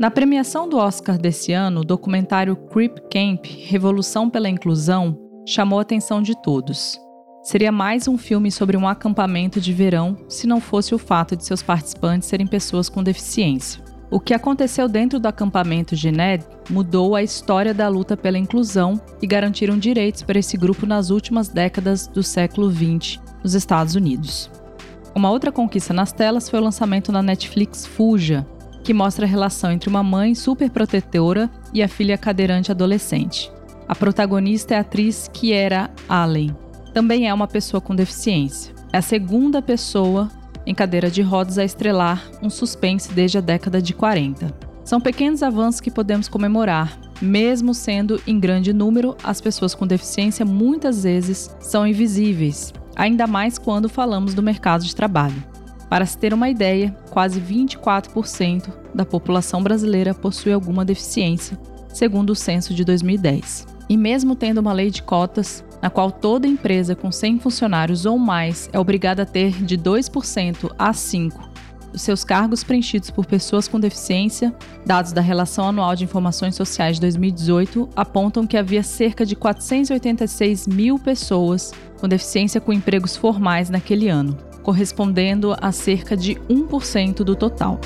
Na premiação do Oscar desse ano, o documentário Creep Camp Revolução pela Inclusão chamou a atenção de todos. Seria mais um filme sobre um acampamento de verão se não fosse o fato de seus participantes serem pessoas com deficiência. O que aconteceu dentro do acampamento Gened mudou a história da luta pela inclusão e garantiram direitos para esse grupo nas últimas décadas do século XX nos Estados Unidos. Uma outra conquista nas telas foi o lançamento na Netflix Fuja, que mostra a relação entre uma mãe superprotetora e a filha cadeirante adolescente. A protagonista é a atriz Kiera Allen. Também é uma pessoa com deficiência. É a segunda pessoa em cadeira de rodas a estrelar um suspense desde a década de 40. São pequenos avanços que podemos comemorar, mesmo sendo em grande número, as pessoas com deficiência muitas vezes são invisíveis, ainda mais quando falamos do mercado de trabalho. Para se ter uma ideia, quase 24% da população brasileira possui alguma deficiência, segundo o censo de 2010. E mesmo tendo uma lei de cotas, na qual toda empresa com 100 funcionários ou mais é obrigada a ter de 2% a 5% dos seus cargos preenchidos por pessoas com deficiência, dados da Relação Anual de Informações Sociais de 2018 apontam que havia cerca de 486 mil pessoas com deficiência com empregos formais naquele ano, correspondendo a cerca de 1% do total.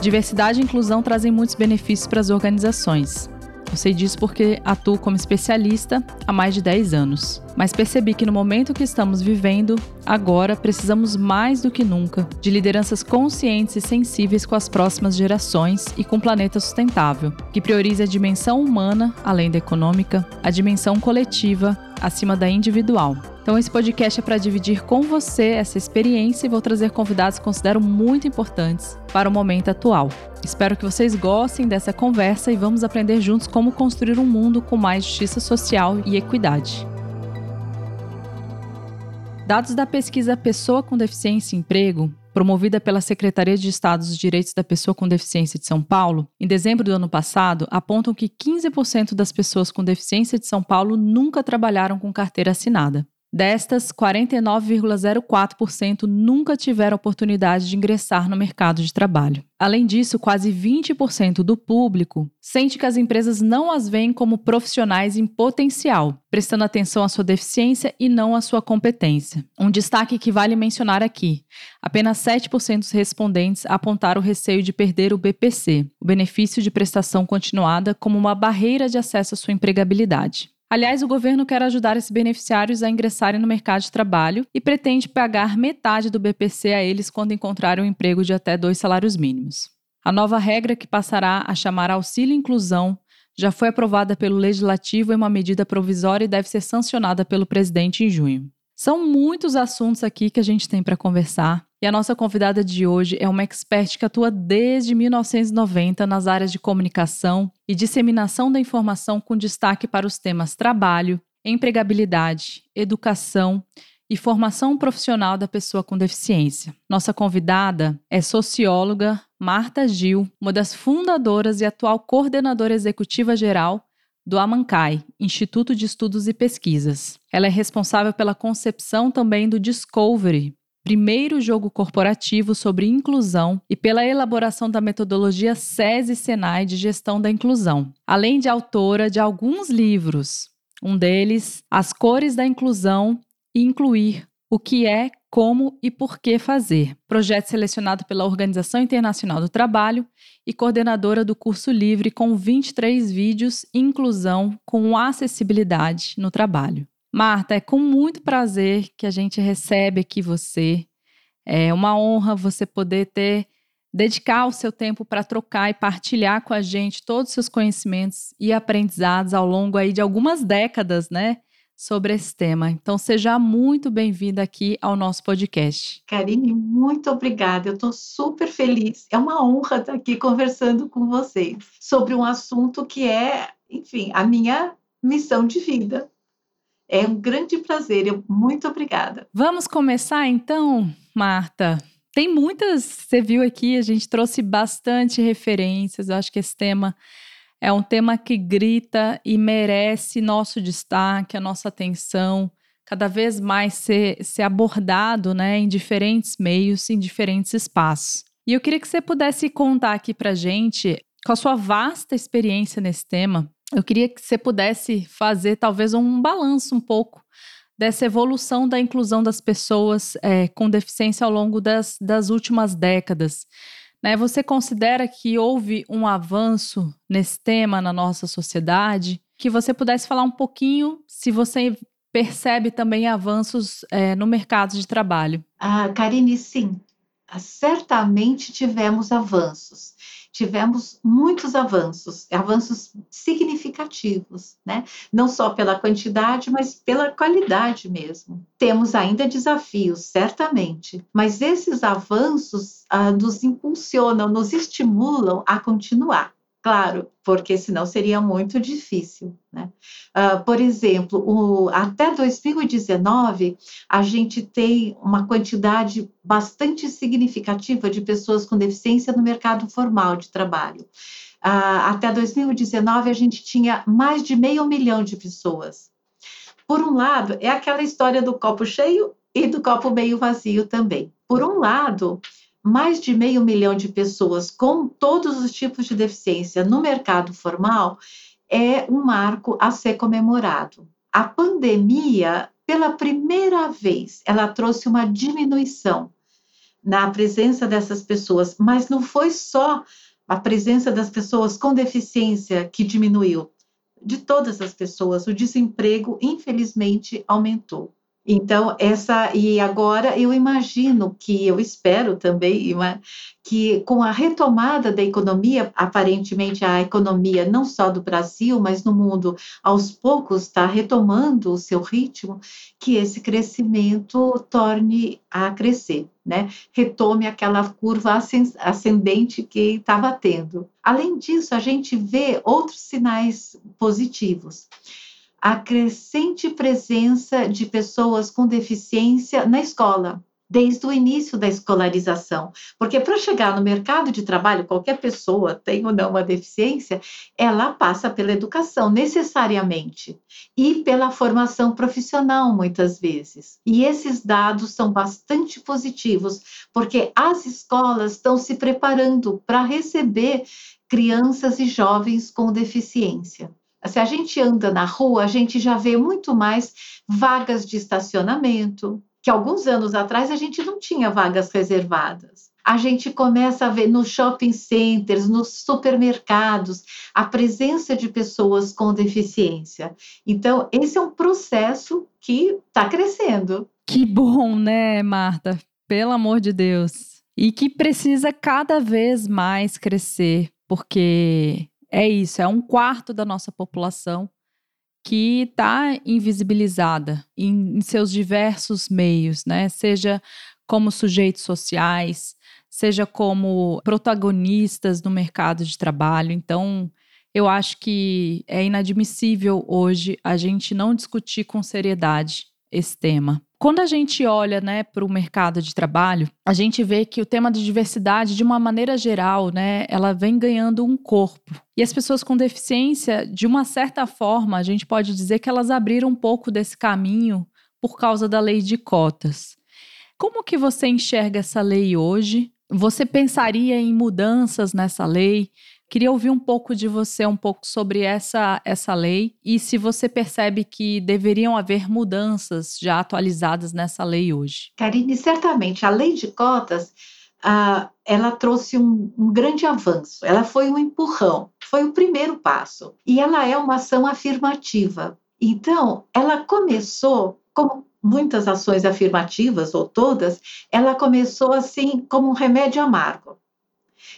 Diversidade e inclusão trazem muitos benefícios para as organizações, eu sei disso porque atuo como especialista há mais de 10 anos. Mas percebi que no momento que estamos vivendo, agora precisamos mais do que nunca de lideranças conscientes e sensíveis com as próximas gerações e com um planeta sustentável, que priorize a dimensão humana, além da econômica, a dimensão coletiva, acima da individual. Então, esse podcast é para dividir com você essa experiência e vou trazer convidados que considero muito importantes para o momento atual. Espero que vocês gostem dessa conversa e vamos aprender juntos como construir um mundo com mais justiça social e equidade. Dados da pesquisa Pessoa com Deficiência e Emprego, promovida pela Secretaria de Estado dos Direitos da Pessoa com Deficiência de São Paulo, em dezembro do ano passado, apontam que 15% das pessoas com deficiência de São Paulo nunca trabalharam com carteira assinada. Destas, 49,04% nunca tiveram oportunidade de ingressar no mercado de trabalho. Além disso, quase 20% do público sente que as empresas não as veem como profissionais em potencial, prestando atenção à sua deficiência e não à sua competência. Um destaque que vale mencionar aqui: apenas 7% dos respondentes apontaram o receio de perder o BPC, o benefício de prestação continuada, como uma barreira de acesso à sua empregabilidade. Aliás, o governo quer ajudar esses beneficiários a ingressarem no mercado de trabalho e pretende pagar metade do BPC a eles quando encontrarem um emprego de até dois salários mínimos. A nova regra, que passará a chamar Auxílio Inclusão, já foi aprovada pelo Legislativo em uma medida provisória e deve ser sancionada pelo presidente em junho. São muitos assuntos aqui que a gente tem para conversar e a nossa convidada de hoje é uma expert que atua desde 1990 nas áreas de comunicação e disseminação da informação com destaque para os temas trabalho, empregabilidade, educação e formação profissional da pessoa com deficiência. Nossa convidada é socióloga Marta Gil, uma das fundadoras e atual coordenadora executiva geral do Amancai, Instituto de Estudos e Pesquisas. Ela é responsável pela concepção também do Discovery, primeiro jogo corporativo sobre inclusão e pela elaboração da metodologia SESI Senai de gestão da inclusão, além de autora de alguns livros. Um deles, As Cores da Inclusão e Incluir: O que é, como e por que fazer. Projeto selecionado pela Organização Internacional do Trabalho e coordenadora do curso livre com 23 vídeos Inclusão com acessibilidade no trabalho. Marta, é com muito prazer que a gente recebe aqui você. É uma honra você poder ter dedicar o seu tempo para trocar e partilhar com a gente todos os seus conhecimentos e aprendizados ao longo aí de algumas décadas, né, sobre esse tema. Então seja muito bem-vinda aqui ao nosso podcast. Karine, muito obrigada. Eu estou super feliz. É uma honra estar aqui conversando com vocês sobre um assunto que é, enfim, a minha missão de vida. É um grande prazer, eu, muito obrigada. Vamos começar então, Marta. Tem muitas, você viu aqui, a gente trouxe bastante referências. Eu acho que esse tema é um tema que grita e merece nosso destaque, a nossa atenção, cada vez mais ser, ser abordado né, em diferentes meios, em diferentes espaços. E eu queria que você pudesse contar aqui para gente, com a sua vasta experiência nesse tema, eu queria que você pudesse fazer talvez um balanço um pouco dessa evolução da inclusão das pessoas é, com deficiência ao longo das, das últimas décadas. Né? Você considera que houve um avanço nesse tema na nossa sociedade? Que você pudesse falar um pouquinho se você percebe também avanços é, no mercado de trabalho. Ah, Karine, sim. Certamente tivemos avanços tivemos muitos avanços, avanços significativos, né? Não só pela quantidade, mas pela qualidade mesmo. Temos ainda desafios, certamente, mas esses avanços ah, nos impulsionam, nos estimulam a continuar. Claro, porque senão seria muito difícil. Né? Uh, por exemplo, o, até 2019, a gente tem uma quantidade bastante significativa de pessoas com deficiência no mercado formal de trabalho. Uh, até 2019, a gente tinha mais de meio milhão de pessoas. Por um lado, é aquela história do copo cheio e do copo meio vazio também. Por um lado, mais de meio milhão de pessoas com todos os tipos de deficiência no mercado formal é um marco a ser comemorado. A pandemia, pela primeira vez, ela trouxe uma diminuição na presença dessas pessoas, mas não foi só a presença das pessoas com deficiência que diminuiu. De todas as pessoas, o desemprego, infelizmente, aumentou. Então, essa, e agora eu imagino que, eu espero também, que com a retomada da economia, aparentemente a economia não só do Brasil, mas no mundo, aos poucos está retomando o seu ritmo, que esse crescimento torne a crescer, né? Retome aquela curva ascendente que estava tendo. Além disso, a gente vê outros sinais positivos a crescente presença de pessoas com deficiência na escola, desde o início da escolarização. Porque para chegar no mercado de trabalho, qualquer pessoa, tem ou não uma deficiência, ela passa pela educação, necessariamente, e pela formação profissional, muitas vezes. E esses dados são bastante positivos, porque as escolas estão se preparando para receber crianças e jovens com deficiência. Se a gente anda na rua, a gente já vê muito mais vagas de estacionamento, que alguns anos atrás a gente não tinha vagas reservadas. A gente começa a ver nos shopping centers, nos supermercados, a presença de pessoas com deficiência. Então, esse é um processo que está crescendo. Que bom, né, Marta? Pelo amor de Deus. E que precisa cada vez mais crescer, porque é isso, é um quarto da nossa população que está invisibilizada em, em, seus diversos meios, né? Seja como sujeitos sociais, seja como protagonistas no mercado de trabalho. Então, eu acho que é inadmissível hoje a gente não discutir com seriedade esse tema. Quando a gente olha né, para o mercado de trabalho, a gente vê que o tema de diversidade, de uma maneira geral, né, ela vem ganhando um corpo. E as pessoas com deficiência, de uma certa forma, a gente pode dizer que elas abriram um pouco desse caminho por causa da lei de cotas. Como que você enxerga essa lei hoje? Você pensaria em mudanças nessa lei? Queria ouvir um pouco de você, um pouco sobre essa, essa lei e se você percebe que deveriam haver mudanças já atualizadas nessa lei hoje. Karine, certamente, a lei de cotas, ah, ela trouxe um, um grande avanço, ela foi um empurrão, foi o primeiro passo. E ela é uma ação afirmativa. Então, ela começou como muitas ações afirmativas, ou todas, ela começou assim como um remédio amargo.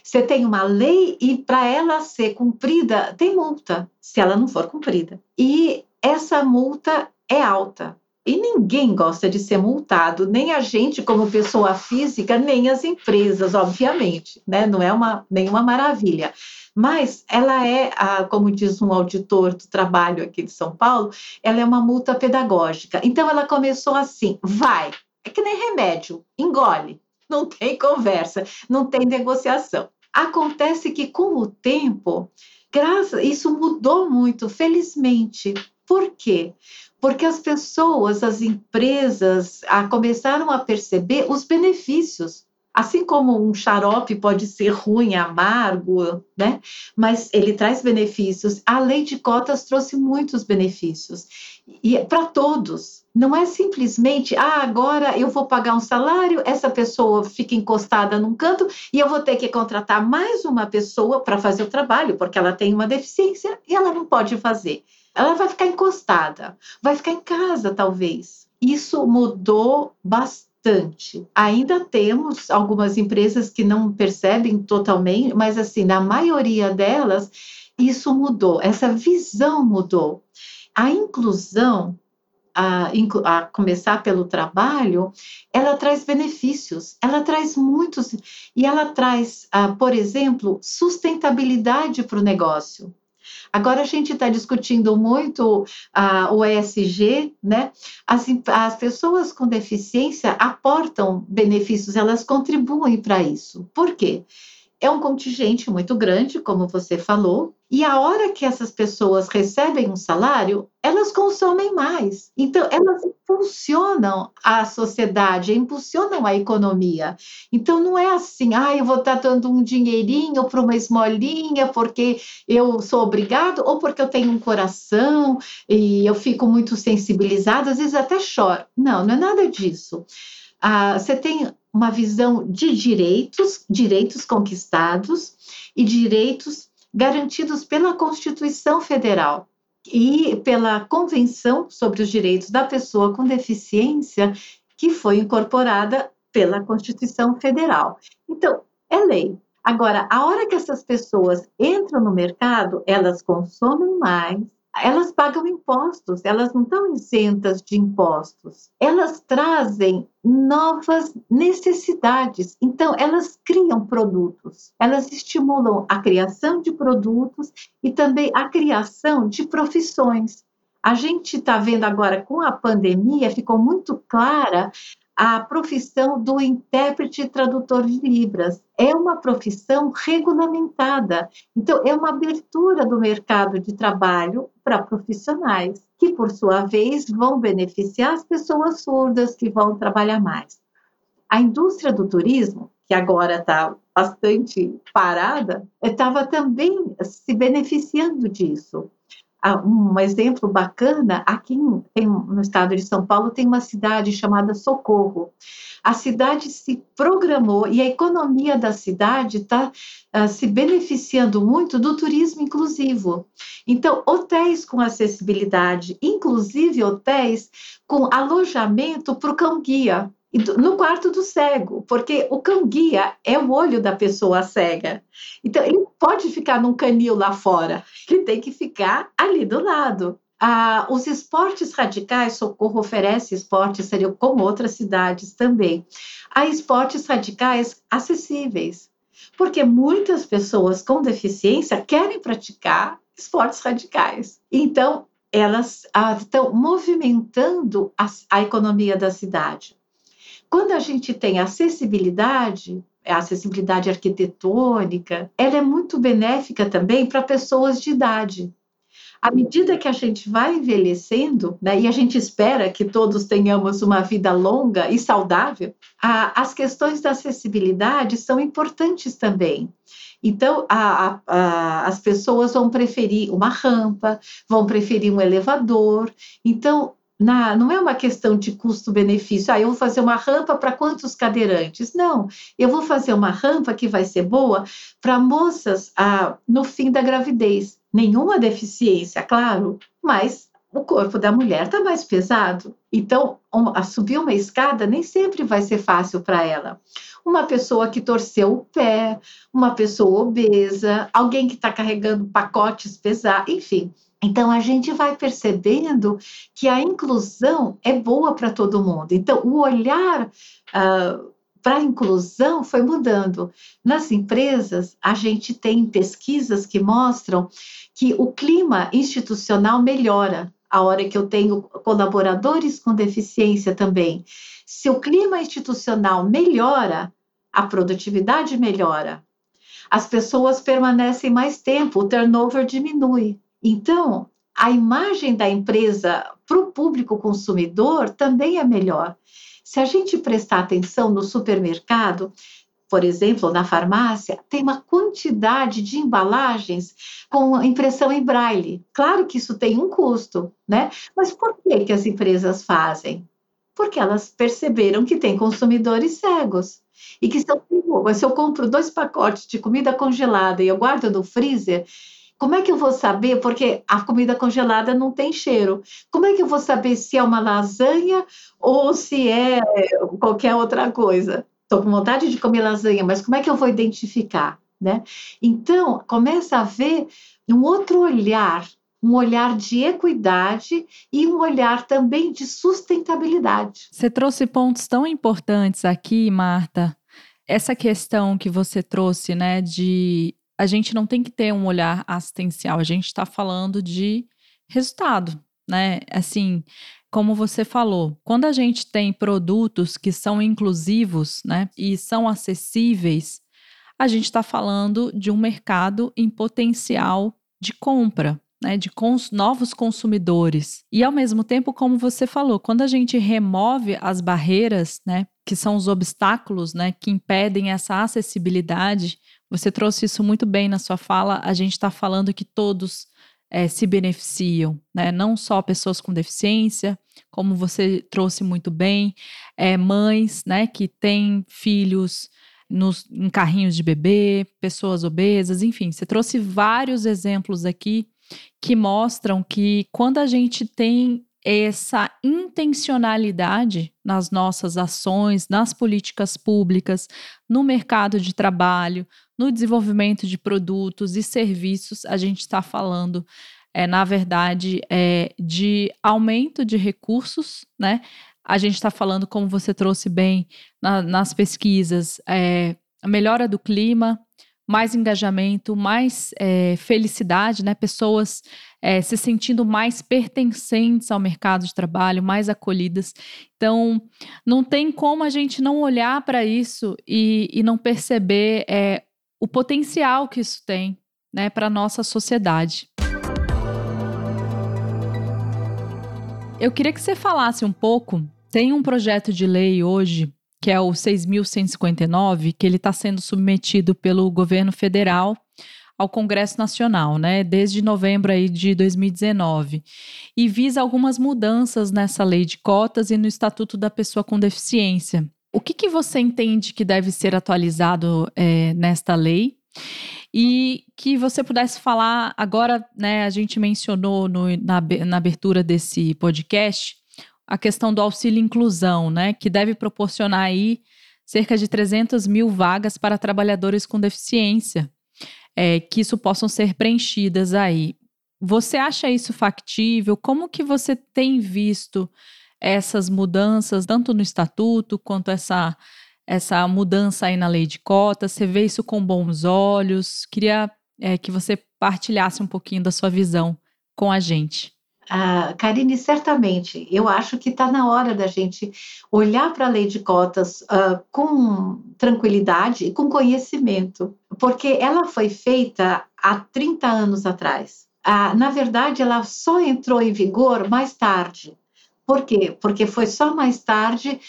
Você tem uma lei e para ela ser cumprida, tem multa, se ela não for cumprida. E essa multa é alta. E ninguém gosta de ser multado, nem a gente como pessoa física, nem as empresas, obviamente, né? Não é uma nenhuma maravilha. Mas ela é, como diz um auditor do trabalho aqui de São Paulo, ela é uma multa pedagógica. Então ela começou assim: vai, é que nem remédio, engole, não tem conversa, não tem negociação. Acontece que com o tempo, graças, isso mudou muito, felizmente. Por quê? Porque as pessoas, as empresas, a, começaram a perceber os benefícios. Assim como um xarope pode ser ruim, amargo, né? Mas ele traz benefícios. A lei de cotas trouxe muitos benefícios. E para todos. Não é simplesmente, ah, agora eu vou pagar um salário, essa pessoa fica encostada num canto e eu vou ter que contratar mais uma pessoa para fazer o trabalho, porque ela tem uma deficiência e ela não pode fazer. Ela vai ficar encostada, vai ficar em casa, talvez. Isso mudou bastante. Ainda temos algumas empresas que não percebem totalmente, mas assim, na maioria delas, isso mudou, essa visão mudou. A inclusão, a, a, começar pelo trabalho, ela traz benefícios, ela traz muitos, e ela traz, ah, por exemplo, sustentabilidade para o negócio. Agora a gente está discutindo muito uh, o ESG, né? As, as pessoas com deficiência aportam benefícios, elas contribuem para isso. Por quê? É um contingente muito grande, como você falou, e a hora que essas pessoas recebem um salário, elas consomem mais. Então, elas impulsionam a sociedade, impulsionam a economia. Então, não é assim, ah, eu vou estar dando um dinheirinho para uma esmolinha porque eu sou obrigado ou porque eu tenho um coração e eu fico muito sensibilizada, às vezes até choro. Não, não é nada disso. Ah, você tem uma visão de direitos, direitos conquistados e direitos garantidos pela Constituição Federal e pela Convenção sobre os Direitos da Pessoa com Deficiência, que foi incorporada pela Constituição Federal. Então, é lei. Agora, a hora que essas pessoas entram no mercado, elas consomem mais, elas pagam impostos, elas não estão isentas de impostos. Elas trazem novas necessidades. Então, elas criam produtos, elas estimulam a criação de produtos e também a criação de profissões. A gente está vendo agora com a pandemia, ficou muito clara a profissão do intérprete e tradutor de Libras. É uma profissão regulamentada. Então, é uma abertura do mercado de trabalho para profissionais, que, por sua vez, vão beneficiar as pessoas surdas que vão trabalhar mais. A indústria do turismo, que agora está bastante parada, estava também se beneficiando disso um exemplo bacana, aqui tem, no estado de São Paulo tem uma cidade chamada Socorro. A cidade se programou e a economia da cidade está uh, ah, se beneficiando muito do turismo inclusivo. Então, hotéis com acessibilidade, inclusive hotéis com alojamento para o cão-guia no quarto do cego, porque o cão-guia é o olho da pessoa cega. Então, ele pode ficar num canil lá fora, ele tem que ficar ali do lado. Ah, os esportes radicais, Socorro oferece esportes, seriam como outras cidades também. Há esportes radicais acessíveis, porque muitas pessoas com deficiência querem praticar esportes radicais. Então, elas ah, estão movimentando a, a economia da cidade. Quando a gente tem acessibilidade, a acessibilidade arquitetônica, ela é muito benéfica também para pessoas de idade. À medida que a gente vai envelhecendo, né, e a gente espera que todos tenhamos uma vida longa e saudável, a, as questões da acessibilidade são importantes também. Então, a, a, as pessoas vão preferir uma rampa, vão preferir um elevador. Então, na, não é uma questão de custo-benefício. Ah, eu vou fazer uma rampa para quantos cadeirantes? Não, eu vou fazer uma rampa que vai ser boa para moças ah, no fim da gravidez. Nenhuma deficiência, claro, mas o corpo da mulher está mais pesado. Então, um, subir uma escada nem sempre vai ser fácil para ela. Uma pessoa que torceu o pé, uma pessoa obesa, alguém que está carregando pacotes pesados, enfim, então, a gente vai percebendo que a inclusão é boa para todo mundo. Então, o olhar uh, para a inclusão foi mudando. Nas empresas, a gente tem pesquisas que mostram que o clima institucional melhora a hora que eu tenho colaboradores com deficiência também. Se o clima institucional melhora, a produtividade melhora. As pessoas permanecem mais tempo, o turnover diminui. Então, a imagem da empresa para o público consumidor também é melhor. Se a gente prestar atenção no supermercado, por exemplo, na farmácia, tem uma quantidade de embalagens com impressão em braille. Claro que isso tem um custo, né? Mas por que, que as empresas fazem? Porque elas perceberam que tem consumidores cegos. E que se se eu compro dois pacotes de comida congelada e eu guardo no freezer, como é que eu vou saber? Porque a comida congelada não tem cheiro. Como é que eu vou saber se é uma lasanha ou se é qualquer outra coisa? Estou com vontade de comer lasanha, mas como é que eu vou identificar? Né? Então, começa a ver um outro olhar, um olhar de equidade e um olhar também de sustentabilidade. Você trouxe pontos tão importantes aqui, Marta. Essa questão que você trouxe, né, de a gente não tem que ter um olhar assistencial, a gente está falando de resultado, né? Assim, como você falou, quando a gente tem produtos que são inclusivos, né, e são acessíveis, a gente está falando de um mercado em potencial de compra. Né, de cons novos consumidores. E ao mesmo tempo, como você falou, quando a gente remove as barreiras, né, que são os obstáculos né, que impedem essa acessibilidade, você trouxe isso muito bem na sua fala. A gente está falando que todos é, se beneficiam, né? não só pessoas com deficiência, como você trouxe muito bem, é, mães né, que têm filhos nos, em carrinhos de bebê, pessoas obesas, enfim, você trouxe vários exemplos aqui que mostram que quando a gente tem essa intencionalidade nas nossas ações, nas políticas públicas, no mercado de trabalho, no desenvolvimento de produtos e serviços, a gente está falando, é, na verdade, é, de aumento de recursos, né? A gente está falando, como você trouxe bem na, nas pesquisas, é, a melhora do clima, mais engajamento, mais é, felicidade, né? Pessoas é, se sentindo mais pertencentes ao mercado de trabalho, mais acolhidas. Então, não tem como a gente não olhar para isso e, e, não perceber é, o potencial que isso tem né, para a nossa sociedade. Eu queria que você falasse um pouco. Tem um projeto de lei hoje que é o 6.159, que ele está sendo submetido pelo governo federal ao Congresso Nacional, né, desde novembro aí de 2019, e visa algumas mudanças nessa lei de cotas e no Estatuto da Pessoa com Deficiência. O que, que você entende que deve ser atualizado é, nesta lei? E que você pudesse falar agora, né? A gente mencionou no, na, na abertura desse podcast a questão do auxílio inclusão, né, que deve proporcionar aí cerca de 300 mil vagas para trabalhadores com deficiência, é, que isso possam ser preenchidas aí. Você acha isso factível? Como que você tem visto essas mudanças, tanto no estatuto quanto essa essa mudança aí na lei de cotas? Você vê isso com bons olhos? Queria é, que você partilhasse um pouquinho da sua visão com a gente. Ah, Karine, certamente, eu acho que está na hora da gente olhar para a lei de cotas uh, com tranquilidade e com conhecimento, porque ela foi feita há 30 anos atrás. Ah, na verdade, ela só entrou em vigor mais tarde. Por quê? Porque foi só mais tarde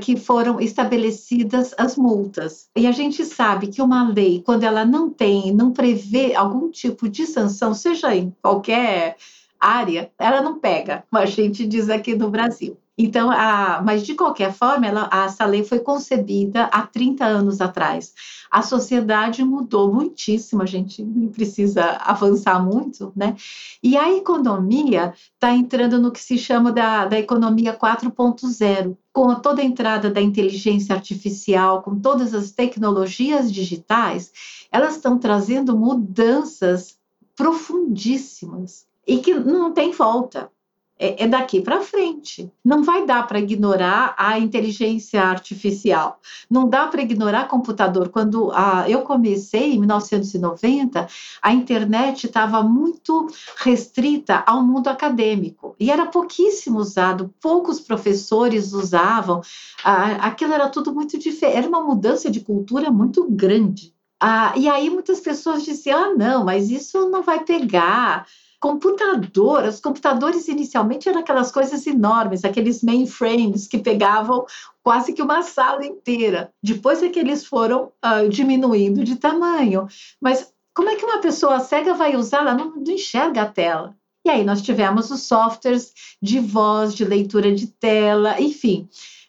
que foram estabelecidas as multas. E a gente sabe que uma lei, quando ela não tem, não prevê algum tipo de sanção, seja em qualquer área, ela não pega, a gente diz aqui no Brasil. Então, a, mas de qualquer forma, ela, essa lei foi concebida há 30 anos atrás. A sociedade mudou muitíssimo, a gente precisa avançar muito, né? E a economia está entrando no que se chama da, da economia 4.0, com toda a entrada da inteligência artificial, com todas as tecnologias digitais, elas estão trazendo mudanças profundíssimas e que não tem volta. É, é daqui para frente. Não vai dar para ignorar a inteligência artificial. Não dá para ignorar computador. Quando a, eu comecei, em 1990, a internet estava muito restrita ao mundo acadêmico e era pouquíssimo usado. Poucos professores usavam. aquilo era tudo muito diferente. Era uma mudança de cultura muito grande. Ah, e aí muitas pessoas diziam: ah, não, mas isso não vai pegar computador, os computadores inicialmente eram aquelas coisas enormes, aqueles mainframes que pegavam quase que uma sala inteira. Depois é que eles foram uh, diminuindo de tamanho. Mas como é que uma pessoa cega vai usar? Ela não, não enxerga a tela. E aí nós tivemos os softwares de voz, de leitura de tela, enfim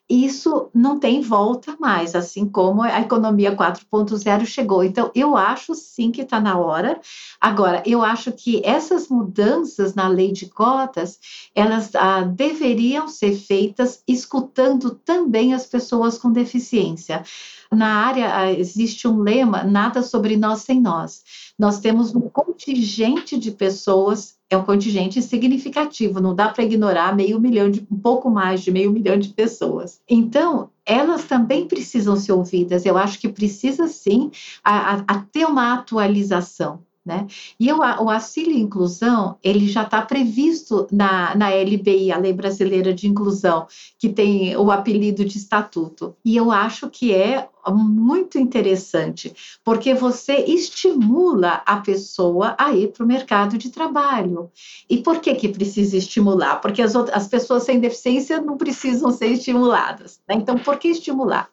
isso não tem volta mais, assim como a economia 4.0 chegou. Então, eu acho sim que está na hora. Agora, eu acho que essas mudanças na lei de cotas, elas ah, deveriam ser feitas escutando também as pessoas com deficiência. Na área ah, existe um lema: nada sobre nós sem nós. Nós temos um contingente de pessoas é um contingente significativo, não dá para ignorar meio milhão de, um pouco mais de meio milhão de pessoas. Então, elas também precisam ser ouvidas. Eu acho que precisa sim a, a, a ter uma atualização. Né? E o, o auxílio inclusão, ele já está previsto na, na LBI, a Lei Brasileira de Inclusão, que tem o apelido de estatuto. E eu acho que é muito interessante, porque você estimula a pessoa a ir para o mercado de trabalho. E por que, que precisa estimular? Porque as, outras, as pessoas sem deficiência não precisam ser estimuladas. Né? Então, por que estimular?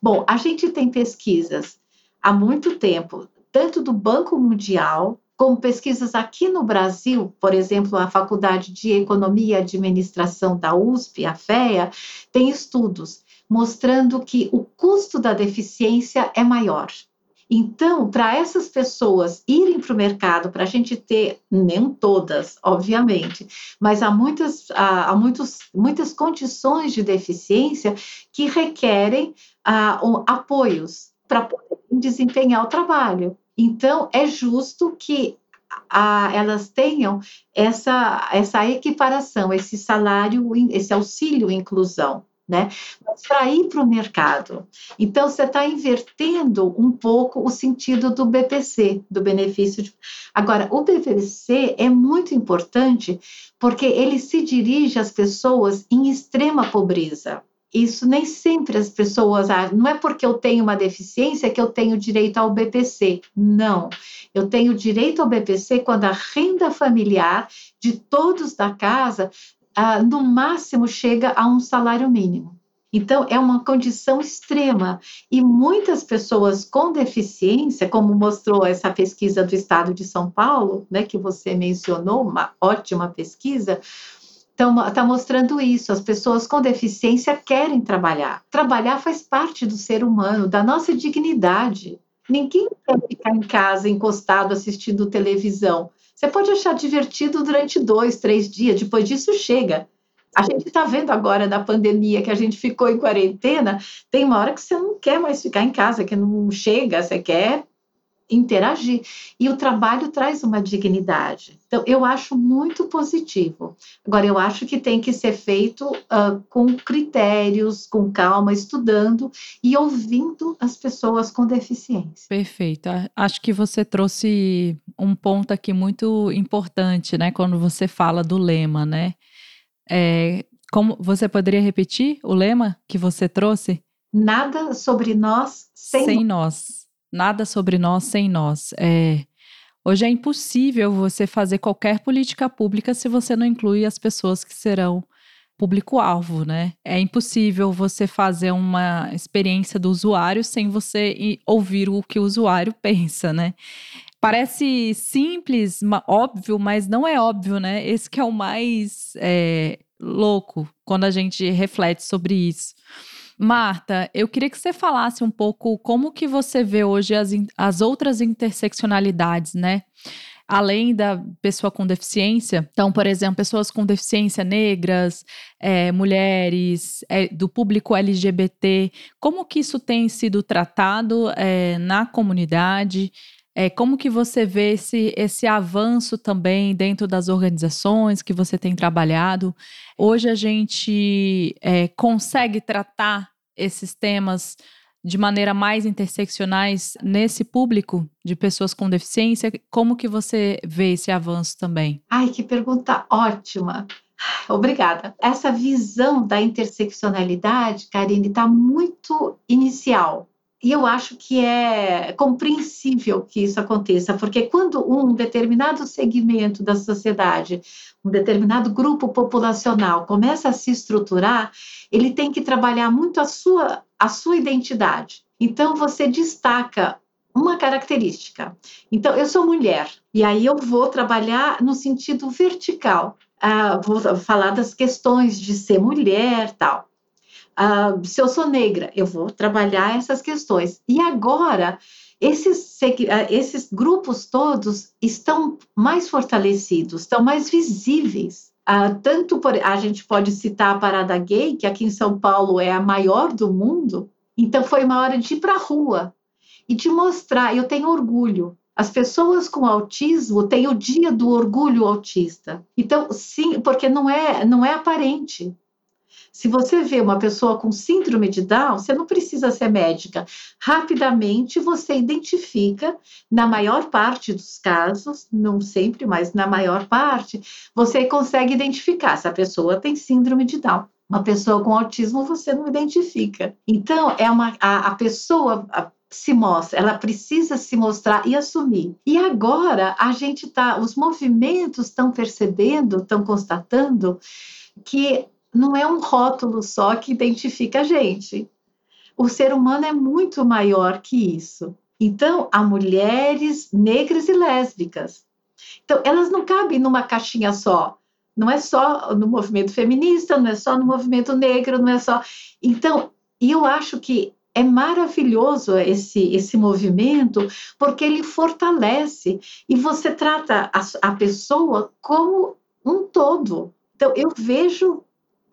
Bom, a gente tem pesquisas há muito tempo tanto do Banco Mundial, como pesquisas aqui no Brasil, por exemplo, a Faculdade de Economia e Administração da USP, a FEA, tem estudos mostrando que o custo da deficiência é maior. Então, para essas pessoas irem para o mercado, para a gente ter, nem todas, obviamente, mas há muitas, há, muitos, muitas condições de deficiência que requerem ah, apoios para poder desempenhar o trabalho. Então, é justo que a, elas tenham essa, essa equiparação, esse salário, esse auxílio inclusão. Né? Para ir para o mercado. Então, você está invertendo um pouco o sentido do BPC, do benefício. De... Agora, o BPC é muito importante porque ele se dirige às pessoas em extrema pobreza isso nem sempre as pessoas acham. Não é porque eu tenho uma deficiência que eu tenho direito ao BPC. Não. Eu tenho direito ao BPC quando a renda familiar de todos da casa, ah, no máximo, chega a um salário mínimo. Então, é uma condição extrema. E muitas pessoas com deficiência, como mostrou essa pesquisa do Estado de São Paulo, né, que você mencionou, uma ótima pesquisa, está mostrando isso. As pessoas com deficiência querem trabalhar. Trabalhar faz parte do ser humano, da nossa dignidade. Ninguém quer ficar em casa encostado assistindo televisão. Você pode achar divertido durante dois, três dias, depois disso chega. A gente está vendo agora da pandemia que a gente ficou em quarentena, tem uma hora que você não quer mais ficar em casa, que não chega, você quer interagir. E o trabalho traz uma dignidade. Então, eu acho muito positivo. Agora, eu acho que tem que ser feito uh, com critérios, com calma, estudando e ouvindo as pessoas com deficiência. Perfeito. Acho que você trouxe um ponto aqui muito importante, né? Quando você fala do lema, né? É, como você poderia repetir o lema que você trouxe? Nada sobre nós sem, sem nós nada sobre nós sem nós. É, hoje é impossível você fazer qualquer política pública se você não inclui as pessoas que serão público-alvo, né? É impossível você fazer uma experiência do usuário sem você ouvir o que o usuário pensa, né? Parece simples, óbvio, mas não é óbvio, né? Esse que é o mais é, louco quando a gente reflete sobre isso. Marta, eu queria que você falasse um pouco como que você vê hoje as, as outras interseccionalidades, né? além da pessoa com deficiência. Então, por exemplo, pessoas com deficiência negras, é, mulheres, é, do público LGBT, como que isso tem sido tratado é, na comunidade? É, como que você vê esse, esse avanço também dentro das organizações que você tem trabalhado? Hoje a gente é, consegue tratar esses temas de maneira mais interseccionais nesse público de pessoas com deficiência? Como que você vê esse avanço também? Ai, que pergunta ótima. Obrigada. Essa visão da interseccionalidade, Karine, está muito inicial. E eu acho que é compreensível que isso aconteça, porque quando um determinado segmento da sociedade, um determinado grupo populacional começa a se estruturar, ele tem que trabalhar muito a sua, a sua identidade. Então, você destaca uma característica. Então, eu sou mulher, e aí eu vou trabalhar no sentido vertical. Ah, vou falar das questões de ser mulher, tal. Ah, se eu sou negra, eu vou trabalhar essas questões. E agora, esses, ah, esses grupos todos estão mais fortalecidos, estão mais visíveis. Uh, tanto por, a gente pode citar a parada gay, que aqui em São Paulo é a maior do mundo. Então foi uma hora de ir para a rua e de mostrar. Eu tenho orgulho. As pessoas com autismo têm o dia do orgulho autista. Então, sim, porque não é, não é aparente. Se você vê uma pessoa com síndrome de Down, você não precisa ser médica. Rapidamente você identifica, na maior parte dos casos, não sempre, mas na maior parte, você consegue identificar se a pessoa tem síndrome de Down. Uma pessoa com autismo você não identifica. Então, é uma, a, a pessoa a, se mostra, ela precisa se mostrar e assumir. E agora a gente tá, os movimentos estão percebendo, estão constatando que não é um rótulo só que identifica a gente. O ser humano é muito maior que isso. Então, há mulheres negras e lésbicas. Então, elas não cabem numa caixinha só. Não é só no movimento feminista, não é só no movimento negro, não é só. Então, eu acho que é maravilhoso esse, esse movimento, porque ele fortalece e você trata a, a pessoa como um todo. Então, eu vejo